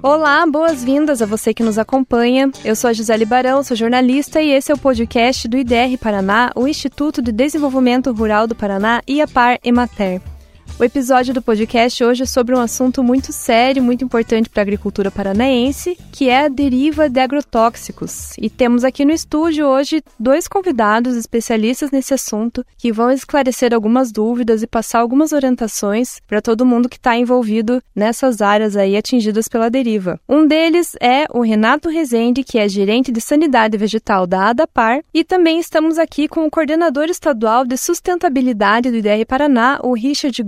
Olá, boas-vindas a você que nos acompanha. Eu sou a Gisele Barão, sou jornalista e esse é o podcast do IDR Paraná, o Instituto de Desenvolvimento Rural do Paraná e a Par Emater. O episódio do podcast hoje é sobre um assunto muito sério, muito importante para a agricultura paranaense, que é a deriva de agrotóxicos. E temos aqui no estúdio hoje dois convidados especialistas nesse assunto que vão esclarecer algumas dúvidas e passar algumas orientações para todo mundo que está envolvido nessas áreas aí atingidas pela deriva. Um deles é o Renato Rezende, que é gerente de sanidade vegetal da ADAPAR, e também estamos aqui com o coordenador estadual de sustentabilidade do IDR Paraná, o Richard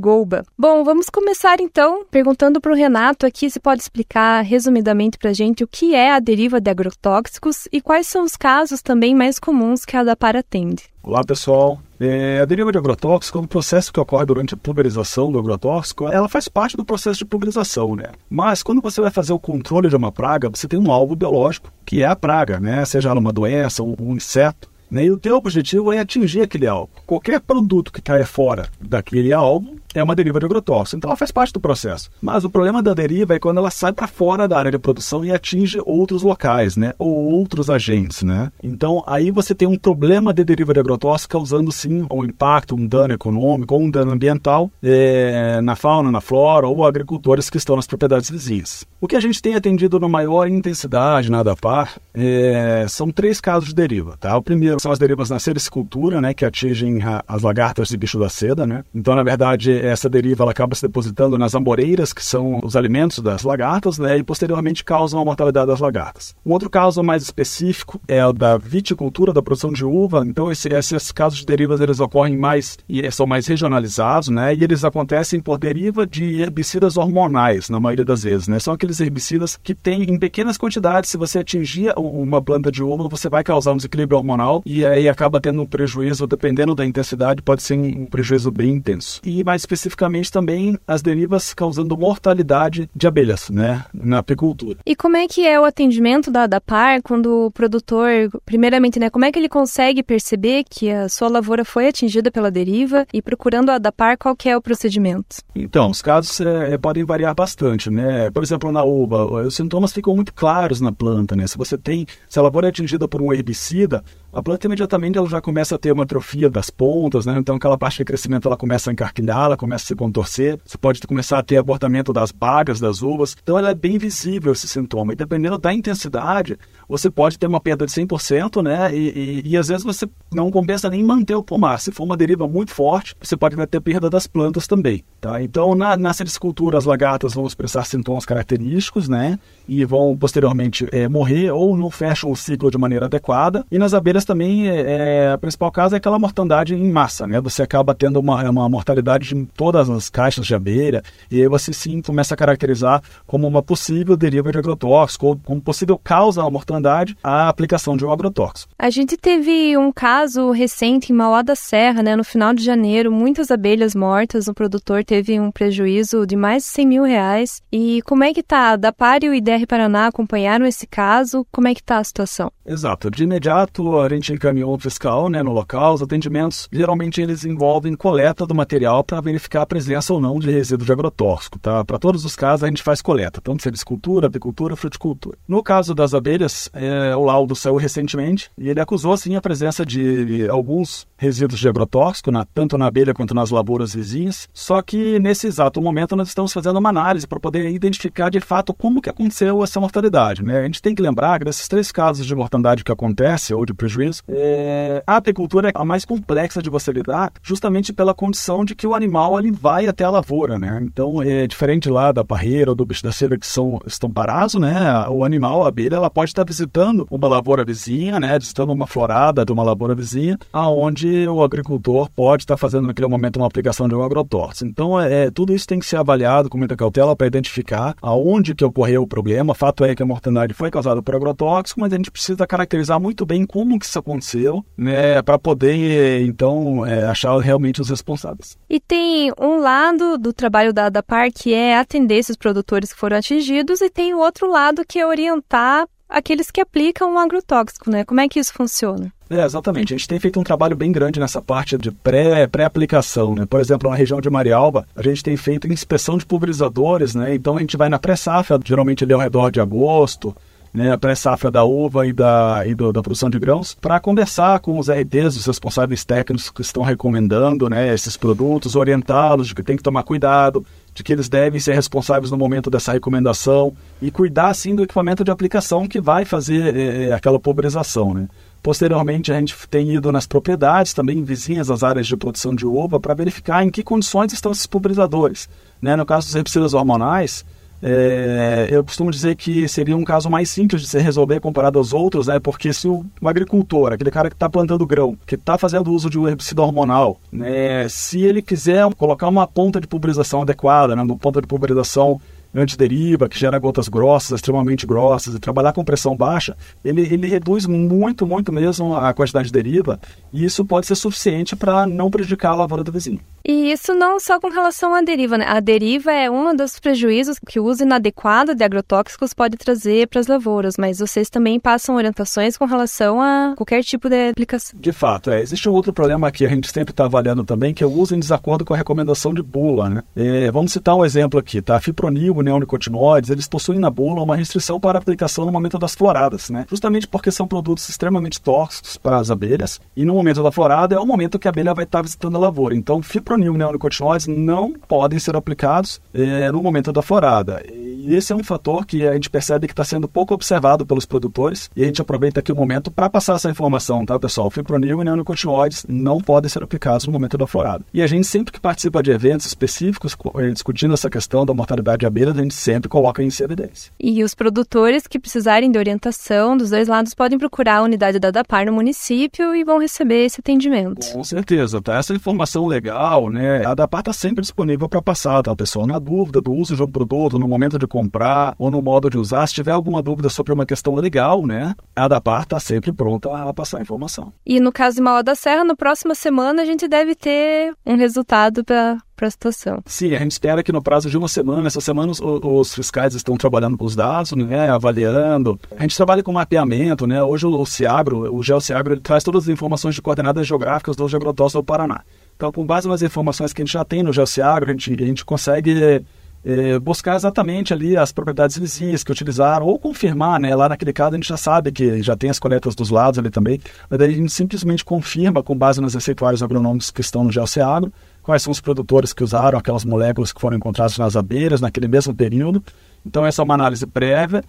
Bom, vamos começar então perguntando para o Renato aqui se pode explicar resumidamente para a gente o que é a deriva de agrotóxicos e quais são os casos também mais comuns que a Adapar atende. Olá pessoal, é, a deriva de agrotóxico é um processo que ocorre durante a pulverização do agrotóxico. Ela faz parte do processo de pulverização, né? Mas quando você vai fazer o controle de uma praga, você tem um alvo biológico, que é a praga, né? Seja ela uma doença ou um inseto. Né? E o teu objetivo é atingir aquele alvo. Qualquer produto que caia fora daquele alvo é uma deriva de agrotóxico. Então ela faz parte do processo. Mas o problema da deriva é quando ela sai para fora da área de produção e atinge outros locais, né? Ou outros agentes, né? Então aí você tem um problema de deriva de agrotóxico causando sim um impacto, um dano econômico ou um dano ambiental é, na fauna, na flora ou agricultores que estão nas propriedades vizinhas. O que a gente tem atendido na maior intensidade na ADAPAR é, são três casos de deriva, tá? O primeiro são as derivas na sericicultura, né? Que atingem a, as lagartas de bicho da seda, né? Então, na verdade, essa deriva ela acaba se depositando nas amoreiras, que são os alimentos das lagartas, né, e posteriormente causam a mortalidade das lagartas. Um outro caso mais específico é o da viticultura, da produção de uva. Então, esse, esses casos de derivas eles ocorrem mais e são mais regionalizados, né, e eles acontecem por deriva de herbicidas hormonais, na maioria das vezes, né. São aqueles herbicidas que têm em pequenas quantidades. Se você atingir uma planta de uva, você vai causar um desequilíbrio hormonal e aí acaba tendo um prejuízo, dependendo da intensidade, pode ser um prejuízo bem intenso. E mais especificamente também as derivas causando mortalidade de abelhas, né, na apicultura. E como é que é o atendimento da, da PAR quando o produtor, primeiramente, né, como é que ele consegue perceber que a sua lavoura foi atingida pela deriva e procurando a da PAR, qual que é o procedimento? Então, os casos é, podem variar bastante, né? Por exemplo, na uva, os sintomas ficam muito claros na planta, né? Se você tem, se a lavoura é atingida por um herbicida, a planta imediatamente ela já começa a ter uma atrofia das pontas, né? Então aquela parte de crescimento ela começa a encarquilhar, ela começa a se contorcer. Você pode começar a ter abortamento das bagas das uvas. Então ela é bem visível esse sintoma. E dependendo da intensidade, você pode ter uma perda de 100%, né? E, e, e às vezes você não compensa nem manter o pomar. Se for uma deriva muito forte, você pode ter perda das plantas também, tá? Então na, na sericicultura as lagartas vão expressar sintomas característicos, né? E vão posteriormente é, morrer ou não fecham o ciclo de maneira adequada. E nas abelhas também, é, a principal causa é aquela mortandade em massa, né? Você acaba tendo uma, uma mortalidade de todas as caixas de abelha e aí você sim começa a caracterizar como uma possível deriva de agrotóxico ou como possível causa da mortandade a aplicação de um agrotóxico. A gente teve um caso recente em Mauá da Serra, né? No final de janeiro, muitas abelhas mortas, o produtor teve um prejuízo de mais de 100 mil reais. E como é que tá? Da PAR e o Paraná acompanharam esse caso? Como é que tá a situação? Exato. De imediato, a gente encaminhou o fiscal né, no local. Os atendimentos, geralmente, eles envolvem coleta do material para verificar a presença ou não de resíduo de agrotóxico. Tá? Para todos os casos, a gente faz coleta, tanto sericultura, apicultura, fruticultura. No caso das abelhas, é, o laudo saiu recentemente e ele acusou, sim, a presença de alguns resíduos de agrotóxico, na, tanto na abelha quanto nas lavouras vizinhas. Só que, nesse exato momento, nós estamos fazendo uma análise para poder identificar, de fato, como que aconteceu essa mortalidade. Né? A gente tem que lembrar que desses três casos de mortandade que acontece, ou de prejuízo, é, a apicultura é a mais complexa de você lidar, justamente pela condição de que o animal ele vai até a lavoura, né? Então, é diferente lá da parreira ou do bicho da cera que são, estão parados, né? O animal, a abelha, ela pode estar visitando uma lavoura vizinha, né? Visitando uma florada de uma lavoura vizinha, aonde o agricultor pode estar fazendo naquele momento uma aplicação de um agrotóxico. Então, é, é, tudo isso tem que ser avaliado com muita cautela para identificar aonde que ocorreu o problema. O fato é que a mortandade foi causada por agrotóxico, mas a gente precisa caracterizar muito bem como que isso aconteceu, né, para poder então é, achar realmente os responsáveis. E tem um lado do trabalho da ADAPAR que é atender esses produtores que foram atingidos e tem o outro lado que é orientar aqueles que aplicam o agrotóxico, né? Como é que isso funciona? É, exatamente. A gente tem feito um trabalho bem grande nessa parte de pré, pré-aplicação, né? Por exemplo, na região de Marialba, a gente tem feito inspeção de pulverizadores, né? Então a gente vai na pré-safra, geralmente ali ao redor de agosto, né, a pré-safra da uva e da, e do, da produção de grãos, para conversar com os RDs, os responsáveis técnicos que estão recomendando né, esses produtos, orientá-los de que tem que tomar cuidado, de que eles devem ser responsáveis no momento dessa recomendação e cuidar, sim, do equipamento de aplicação que vai fazer é, aquela pulverização, né. Posteriormente, a gente tem ido nas propriedades, também vizinhas às áreas de produção de uva, para verificar em que condições estão esses pulverizadores. Né? No caso dos herbicidas hormonais, é, eu costumo dizer que seria um caso mais simples de se resolver comparado aos outros, né? Porque se o, um agricultor, aquele cara que está plantando grão, que está fazendo uso de um herbicida hormonal, né? Se ele quiser colocar uma ponta de pulverização adequada, né? Uma ponta de pulverização antideriva, que gera gotas grossas, extremamente grossas, e trabalhar com pressão baixa, ele, ele reduz muito, muito mesmo a quantidade de deriva, e isso pode ser suficiente para não prejudicar a lavoura do vizinho. E isso não só com relação à deriva, né? A deriva é um dos prejuízos que o uso inadequado de agrotóxicos pode trazer para as lavouras, mas vocês também passam orientações com relação a qualquer tipo de aplicação. De fato, é. Existe um outro problema que a gente sempre está avaliando também, que é o uso em desacordo com a recomendação de bula, né? É, vamos citar um exemplo aqui, tá? Fipronil, neonicotinoides, eles possuem na bula uma restrição para aplicação no momento das floradas, né? Justamente porque são produtos extremamente tóxicos para as abelhas, e no momento da florada é o momento que a abelha vai estar visitando a lavoura. Então, fipronil e neonicotinoides não podem ser aplicados é, no momento da florada. E esse é um fator que a gente percebe que está sendo pouco observado pelos produtores, e a gente aproveita aqui o momento para passar essa informação, tá, pessoal? Fipronil e neonicotinoides não podem ser aplicados no momento da florada. E a gente sempre que participa de eventos específicos eh, discutindo essa questão da mortalidade de abelhas, a gente sempre coloca isso em evidência. E os produtores que precisarem de orientação dos dois lados podem procurar a unidade da DAPAR no município e vão receber esse atendimento. Com certeza, tá? Essa informação legal, né? A DAPAR está sempre disponível para passar, tá, pessoal? Na dúvida do uso de um produto, no momento de comprar ou no modo de usar, se tiver alguma dúvida sobre uma questão legal, né? A DAPAR está sempre pronta a passar a informação. E no caso de Mauá da Serra, na próxima semana a gente deve ter um resultado para para a situação. Sim, a gente espera que no prazo de uma semana, essa semana os, os fiscais estão trabalhando com os dados, né, avaliando. A gente trabalha com mapeamento, né? Hoje o, o Ciagro, o GeoCiagro, ele traz todas as informações de coordenadas geográficas do agrotóxicos do Paraná. Então, com base nas informações que a gente já tem no GeoCiagro, a gente, a gente consegue é, buscar exatamente ali as propriedades vizinhas que utilizaram, ou confirmar, né? Lá naquele caso a gente já sabe que já tem as coletas dos lados ali também, mas daí a gente simplesmente confirma com base nos receituários agronômicos que estão no GeoCiagro, quais são os produtores que usaram aquelas moléculas que foram encontradas nas abelhas naquele mesmo período. Então essa é uma análise prévia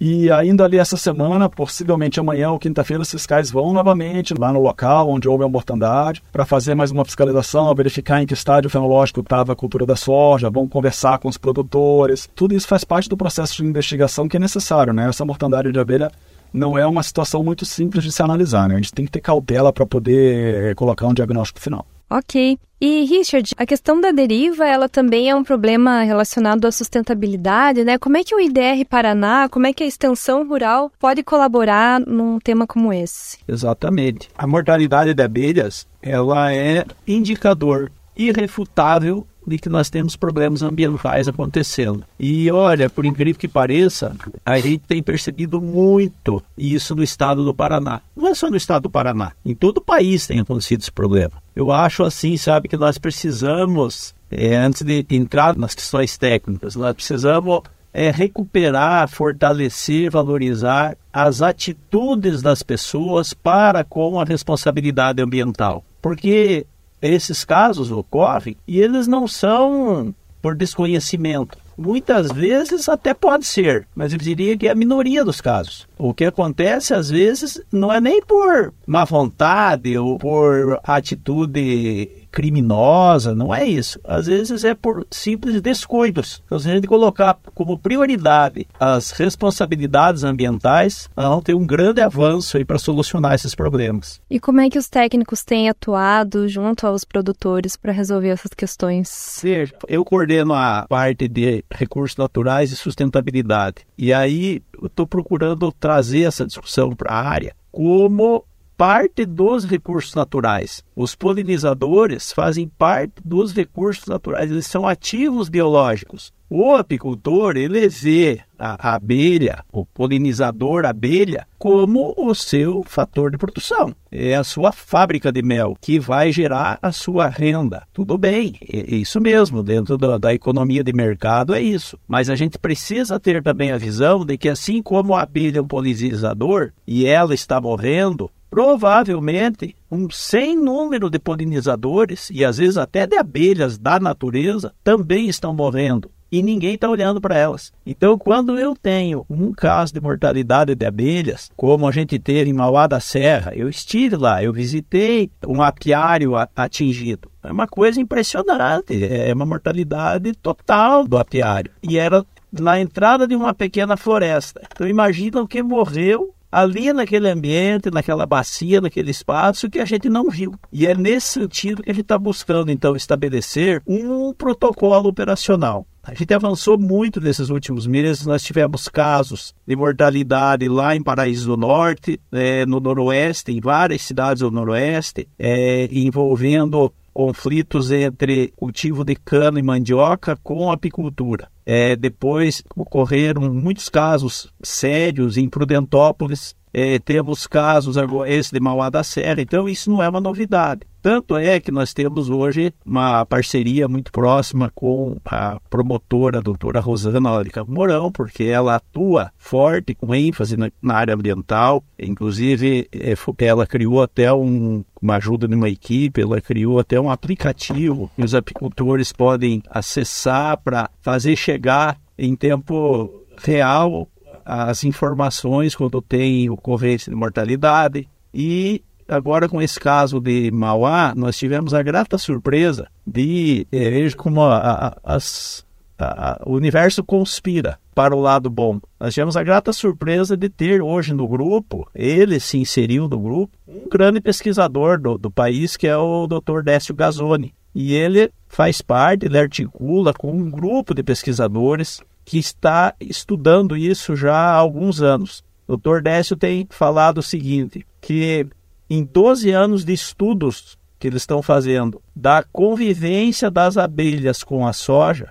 e ainda ali essa semana, possivelmente amanhã ou quinta-feira, os fiscais vão novamente lá no local onde houve a mortandade para fazer mais uma fiscalização, verificar em que estádio fenológico estava a cultura da soja, vão conversar com os produtores. Tudo isso faz parte do processo de investigação que é necessário, né? Essa mortandade de abelha não é uma situação muito simples de se analisar, né? A gente tem que ter cautela para poder eh, colocar um diagnóstico final. Ok. E Richard, a questão da deriva, ela também é um problema relacionado à sustentabilidade, né? Como é que o IDR Paraná, como é que a extensão rural pode colaborar num tema como esse? Exatamente. A mortalidade de abelhas, ela é indicador irrefutável de que nós temos problemas ambientais acontecendo. E olha, por incrível que pareça, a gente tem percebido muito isso no estado do Paraná. Não é só no estado do Paraná, em todo o país tem acontecido esse problema. Eu acho assim, sabe, que nós precisamos, é, antes de entrar nas questões técnicas, nós precisamos é, recuperar, fortalecer, valorizar as atitudes das pessoas para com a responsabilidade ambiental. Porque esses casos ocorrem e eles não são por desconhecimento. Muitas vezes até pode ser, mas eu diria que é a minoria dos casos. O que acontece às vezes não é nem por má vontade ou por atitude criminosa, não é isso. Às vezes é por simples descuidos. Então, se a gente colocar como prioridade as responsabilidades ambientais, nós vamos ter um grande avanço para solucionar esses problemas. E como é que os técnicos têm atuado junto aos produtores para resolver essas questões? Seja, eu coordeno a parte de recursos naturais e sustentabilidade. E aí eu estou procurando trazer essa discussão para a área como parte dos recursos naturais. Os polinizadores fazem parte dos recursos naturais, eles são ativos biológicos. O apicultor, ele vê a abelha, o polinizador abelha, como o seu fator de produção. É a sua fábrica de mel que vai gerar a sua renda. Tudo bem, é isso mesmo, dentro da, da economia de mercado é isso. Mas a gente precisa ter também a visão de que assim como a abelha é um polinizador e ela está morrendo, provavelmente um sem número de polinizadores e às vezes até de abelhas da natureza também estão morrendo e ninguém está olhando para elas. Então, quando eu tenho um caso de mortalidade de abelhas, como a gente teve em Mauá da Serra, eu estive lá, eu visitei um apiário atingido. É uma coisa impressionante, é uma mortalidade total do apiário. E era na entrada de uma pequena floresta. Então, imagina o que morreu ali naquele ambiente, naquela bacia, naquele espaço que a gente não viu. E é nesse sentido que a gente está buscando, então, estabelecer um protocolo operacional. A gente avançou muito nesses últimos meses. Nós tivemos casos de mortalidade lá em Paraíso do Norte, é, no Noroeste, em várias cidades do Noroeste, é, envolvendo conflitos entre cultivo de cana e mandioca com apicultura. É, depois ocorreram muitos casos sérios em Prudentópolis, é, temos casos, esse de Mauá da Serra, então isso não é uma novidade. Tanto é que nós temos hoje uma parceria muito próxima com a promotora, a doutora Rosana Larica Mourão, porque ela atua forte, com ênfase na, na área ambiental. Inclusive, é, ela criou até um, uma ajuda numa equipe, ela criou até um aplicativo que os apicultores podem acessar para fazer chegar em tempo real as informações quando tem ocorrência de mortalidade. E agora, com esse caso de Mauá, nós tivemos a grata surpresa de é, veja como a, a, as, a, o universo conspira para o lado bom. Nós tivemos a grata surpresa de ter hoje no grupo, ele se inseriu no grupo, um grande pesquisador do, do país, que é o Dr. Décio Gazzoni. E ele faz parte, ele articula com um grupo de pesquisadores que está estudando isso já há alguns anos. O Dr. Décio tem falado o seguinte, que em 12 anos de estudos que eles estão fazendo da convivência das abelhas com a soja,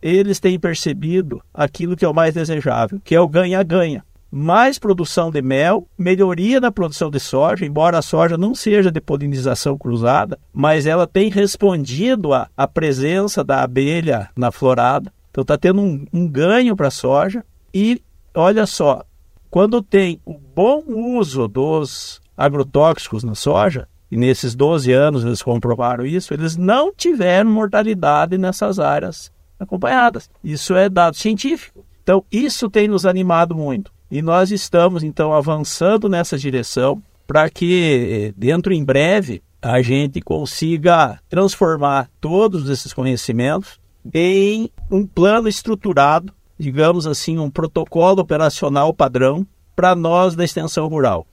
eles têm percebido aquilo que é o mais desejável, que é o ganha-ganha. Mais produção de mel, melhoria na produção de soja, embora a soja não seja de polinização cruzada, mas ela tem respondido à, presença da abelha na florada. Então está tendo um, um ganho para a soja. E olha só, quando tem o bom uso dos agrotóxicos na soja, e nesses 12 anos eles comprovaram isso, eles não tiveram mortalidade nessas áreas acompanhadas. Isso é dado científico. Então, isso tem nos animado muito. E nós estamos, então, avançando nessa direção para que, dentro em breve, a gente consiga transformar todos esses conhecimentos em um plano estruturado, digamos assim, um protocolo operacional padrão para nós da extensão rural,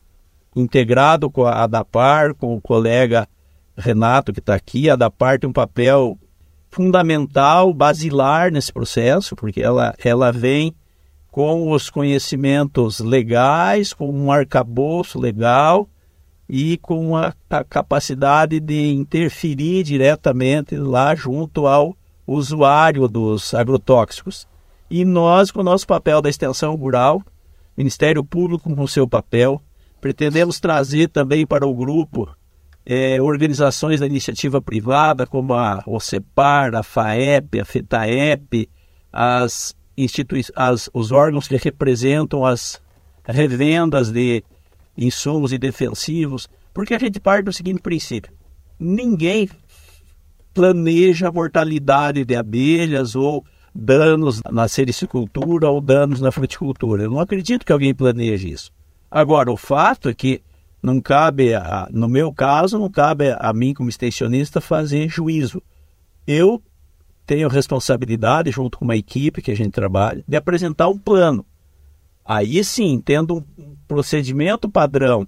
integrado com a ADAPAR, com o colega Renato que está aqui. A ADAPAR tem um papel fundamental, basilar nesse processo, porque ela, ela vem com os conhecimentos legais, com um arcabouço legal e com a, a capacidade de interferir diretamente lá junto ao usuário dos agrotóxicos. E nós, com o nosso papel da extensão rural, Ministério Público com o seu papel, pretendemos trazer também para o grupo é, organizações da iniciativa privada, como a OCEPAR, a FAEP, a FETAEP, as as, os órgãos que representam as revendas de insumos e defensivos, porque a gente parte do seguinte princípio: ninguém planeja a mortalidade de abelhas ou danos na sericicultura ou danos na fruticultura. Eu não acredito que alguém planeje isso. Agora, o fato é que não cabe, a, no meu caso, não cabe a mim como extensionista fazer juízo. Eu tenho responsabilidade, junto com uma equipe que a gente trabalha, de apresentar um plano. Aí sim, tendo um procedimento padrão,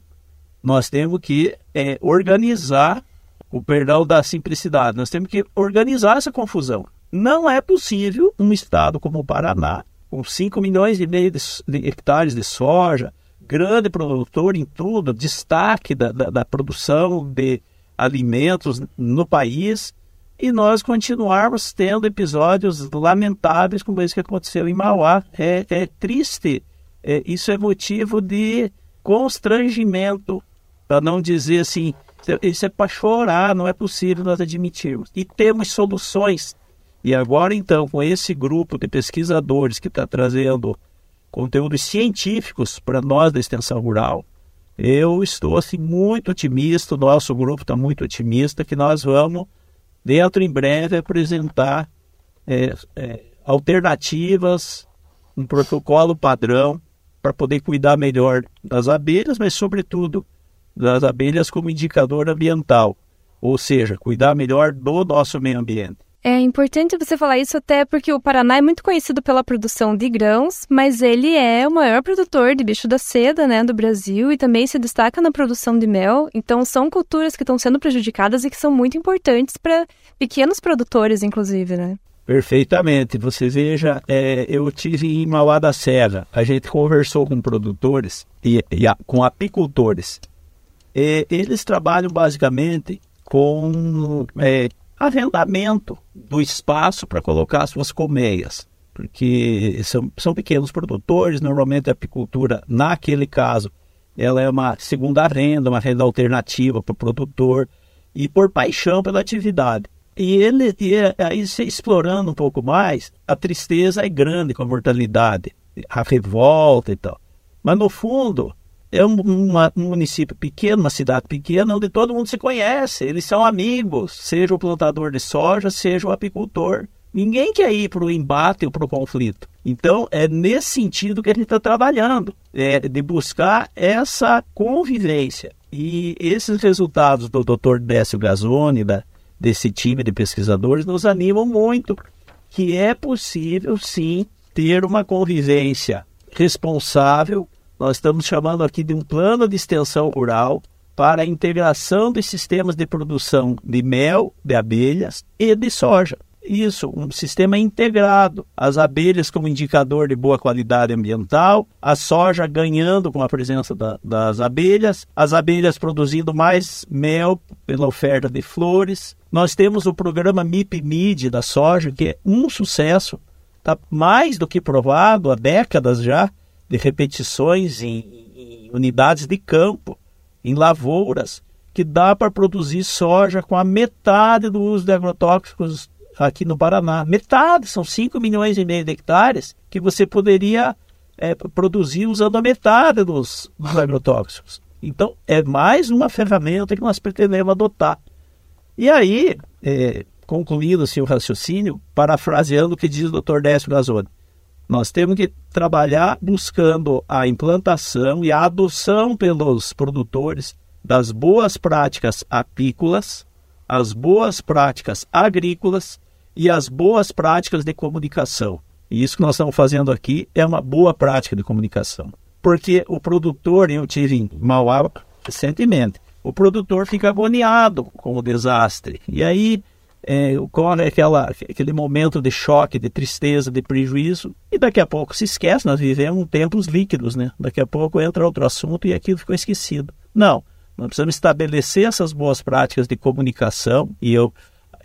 nós temos que é, organizar o perdão da simplicidade. Nós temos que organizar essa confusão. Não é possível um estado como o Paraná, com 5 milhões e meio de hectares de soja, grande produtor em tudo, destaque da, da, da produção de alimentos no país, e nós continuarmos tendo episódios lamentáveis como esse que aconteceu em Mauá. É, é triste, é, isso é motivo de constrangimento, para não dizer assim, isso é para chorar, não é possível nós admitirmos. E temos soluções. E agora, então, com esse grupo de pesquisadores que está trazendo conteúdos científicos para nós da extensão rural, eu estou assim muito otimista, o nosso grupo está muito otimista que nós vamos dentro em breve apresentar é, é, alternativas, um protocolo padrão para poder cuidar melhor das abelhas, mas sobretudo das abelhas como indicador ambiental, ou seja, cuidar melhor do nosso meio ambiente. É importante você falar isso até porque o Paraná é muito conhecido pela produção de grãos, mas ele é o maior produtor de bicho da seda, né, do Brasil e também se destaca na produção de mel. Então são culturas que estão sendo prejudicadas e que são muito importantes para pequenos produtores, inclusive, né? Perfeitamente. Você veja, é, eu tive em Mauá da Serra, a gente conversou com produtores e, e a, com apicultores. E, eles trabalham basicamente com é, arrendamento do espaço para colocar suas colmeias, porque são, são pequenos produtores, normalmente a apicultura, naquele caso, ela é uma segunda renda, uma renda alternativa para o produtor e por paixão pela atividade. E ele, e é, aí se explorando um pouco mais, a tristeza é grande com a mortalidade, a revolta e tal. Mas no fundo, é um, uma, um, município pequeno, uma cidade pequena, onde todo mundo se conhece, eles são amigos, seja o plantador de soja, seja o apicultor. Ninguém quer ir para o embate ou para o conflito. Então, é nesse sentido que a gente está trabalhando, é de buscar essa convivência. E esses resultados do Dr. Décio Gazzoni, da, desse time de pesquisadores, nos animam muito, que é possível, sim, ter uma convivência responsável nós estamos chamando aqui de um plano de extensão rural para a integração dos sistemas de produção de mel, de abelhas e de soja. Isso, um sistema integrado. As abelhas como indicador de boa qualidade ambiental, a soja ganhando com a presença da, das abelhas, as abelhas produzindo mais mel pela oferta de flores. Nós temos o programa MIP-MID da soja, que é um sucesso, está mais do que provado há décadas já, de repetições em, em unidades de campo, em lavouras, que dá para produzir soja com a metade do uso de agrotóxicos aqui no Paraná. Metade, são 5 milhões e meio de hectares que você poderia é, produzir usando a metade dos, dos, agrotóxicos. Então, é mais uma ferramenta que nós pretendemos adotar. E aí, é, concluindo assim, o raciocínio, parafraseando o que diz o Dr. Décio Gazzoni, nós temos que trabalhar buscando a implantação e a adoção pelos produtores das boas práticas apícolas, as boas práticas agrícolas e as boas práticas de comunicação. E isso que nós estamos fazendo aqui é uma boa prática de comunicação. Porque o produtor, eu tive em Mauá recentemente, o produtor fica agoniado com o desastre. E aí é, ocorre aquela, aquele momento de choque, de tristeza, de prejuízo, e daqui a pouco se esquece, nós vivemos tempos líquidos, né? Daqui a pouco entra outro assunto e aquilo ficou esquecido. Não, nós precisamos estabelecer essas boas práticas de comunicação, e eu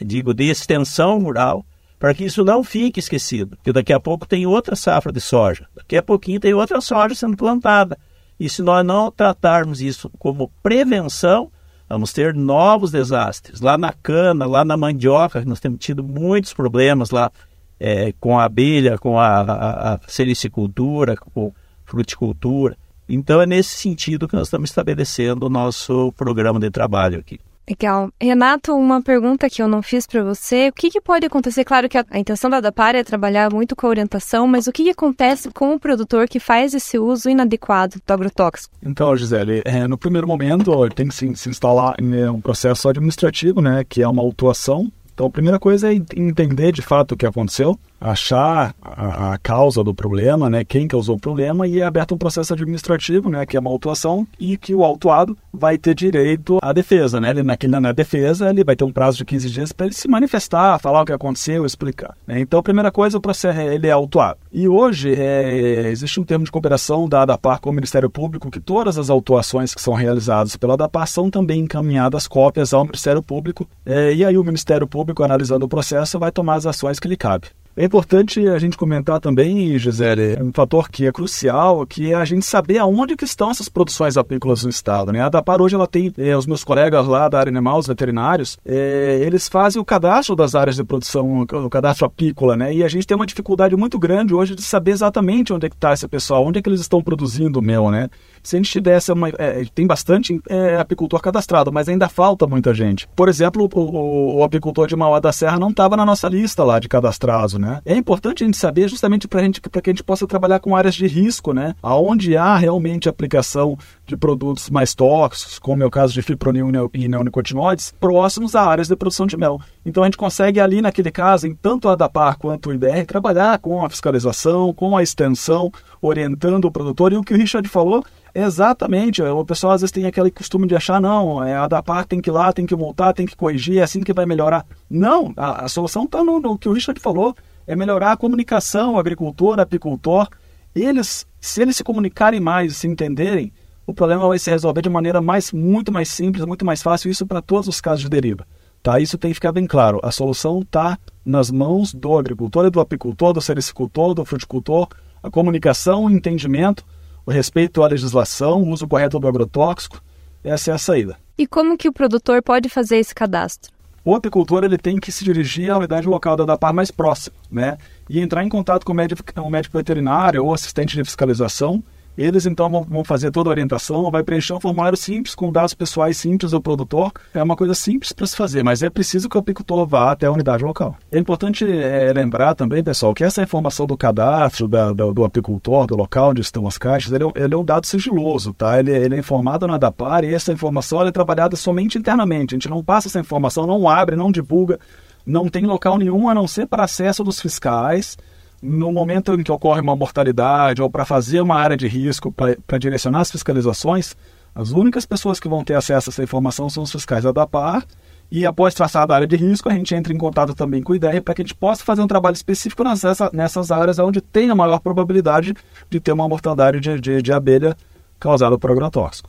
digo de extensão rural, para que isso não fique esquecido, porque daqui a pouco tem outra safra de soja, daqui a pouquinho tem outra soja sendo plantada. E se nós não tratarmos isso como prevenção, Vamos ter novos desastres. Lá na cana, lá na mandioca, nós temos tido muitos problemas lá é, com a abelha, com a, a, a sericicultura, com fruticultura. Então é nesse sentido que nós estamos estabelecendo o nosso programa de trabalho aqui. Legal. Renato, uma pergunta que eu não fiz para você. O que, que, pode acontecer? Claro que a, a intenção da DAPAR é trabalhar muito com a orientação, mas o que, que, acontece com o produtor que faz esse uso inadequado do agrotóxico? Então, Gisele, é, no primeiro momento tem que se, se instalar em é, um processo administrativo, né, que é uma autuação então, a primeira coisa é entender de fato o que aconteceu, achar a, a, causa do problema, né, quem causou o problema, e é aberto um processo administrativo, né, que é uma autuação, e que o autuado vai ter direito à defesa. Né? Ele, naquele, na defesa, ele vai ter um prazo de 15 dias para ele se manifestar, falar o que aconteceu, explicar. Né? Então, a primeira coisa, o processo ele é autuado. E hoje é, existe um termo de cooperação da ADAPAR com o Ministério Público que todas as autuações que são realizadas pela ADAPAR são também encaminhadas cópias ao Ministério Público é, e aí o Ministério Público, analisando o processo, vai tomar as ações que lhe cabe. É importante a gente comentar também, Gisele, um fator que é crucial, que é a gente saber aonde que estão essas produções apícolas no estado. Né? A DAPAR hoje ela tem, é, os meus colegas lá da área animal, os veterinários, é, eles fazem o cadastro das áreas de produção, o cadastro apícola, né? E a gente tem uma dificuldade muito grande hoje de saber exatamente onde é que está esse pessoal, onde é que eles estão produzindo o mel, né? Se a gente tivesse uma. É, tem bastante é, apicultor cadastrado, mas ainda falta muita gente. Por exemplo, o, o, o apicultor de Mauá da Serra não estava na nossa lista lá de cadastrados, né? É importante a gente saber justamente para gente, que a gente possa trabalhar com áreas de risco, né? Aonde há realmente aplicação de produtos mais tóxicos, como é o caso de fipronil e neonicotinoides, próximos a áreas de produção de mel. Então a gente consegue ali naquele caso, em tanto a ADAPAR quanto o IBR, trabalhar com a fiscalização, com a extensão, orientando o produtor. E o que o Richard falou Exatamente. O pessoal às vezes tem aquele costume de achar, não, é, a da tem que ir lá, tem que multar, tem que corrigir, é assim que vai melhorar. Não, a, a solução está no, no, que o Richard falou, é melhorar a comunicação, o agricultor, o apicultor. Eles, se eles se comunicarem mais, se entenderem, o problema vai se resolver de maneira mais, muito mais simples, muito mais fácil, isso para todos os casos de deriva. Tá? Isso tem que ficar bem claro. A solução está nas mãos do agricultor e do apicultor, do sericultor, do fruticultor, a comunicação, o entendimento, o respeito à legislação, o uso correto do agrotóxico, essa é a saída. E como que o produtor pode fazer esse cadastro? O apicultor ele tem que se dirigir à unidade local da DAPAR mais próxima, né? E entrar em contato com o médico, o médico veterinário ou assistente de fiscalização eles então vão, fazer toda a orientação, vai preencher um formulário simples com dados pessoais simples do produtor. É uma coisa simples para se fazer, mas é preciso que o apicultor vá até a unidade local. É importante é, lembrar também, pessoal, que essa informação do cadastro da, do apicultor, do local onde estão as caixas, ele, é ele é um dado sigiloso, tá? Ele, ele, é informado na DAPAR e essa informação é trabalhada somente internamente. A gente não passa essa informação, não abre, não divulga, não tem local nenhum a não ser para acesso dos fiscais no momento em que ocorre uma mortalidade ou para fazer uma área de risco, para direcionar as fiscalizações, as únicas pessoas que vão ter acesso a essa informação são os fiscais da DAPAR. E após traçar a área de risco, a gente entra em contato também com o IDR para que a gente possa fazer um trabalho específico nessas, nessas áreas onde tem a maior probabilidade de ter uma mortalidade de, de, de abelha causada por agrotóxico.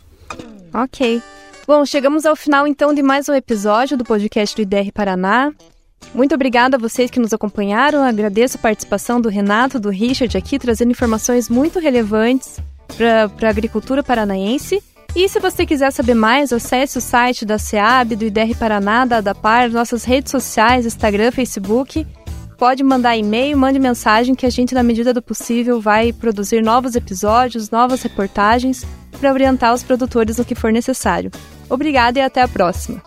Ok. Bom, chegamos ao final então de mais um episódio do podcast do IDR Paraná. Muito obrigada a vocês que nos acompanharam. Agradeço a participação do Renato, do Richard aqui, trazendo informações muito relevantes para a agricultura paranaense. E se você quiser saber mais, acesse o site da SEAB, do IDR Paraná, da ADAPAR, nossas redes sociais, Instagram, Facebook. Pode mandar e-mail, mande mensagem que a gente, na medida do possível, vai produzir novos episódios, novas reportagens para orientar os produtores no que for necessário. Obrigada e até a próxima!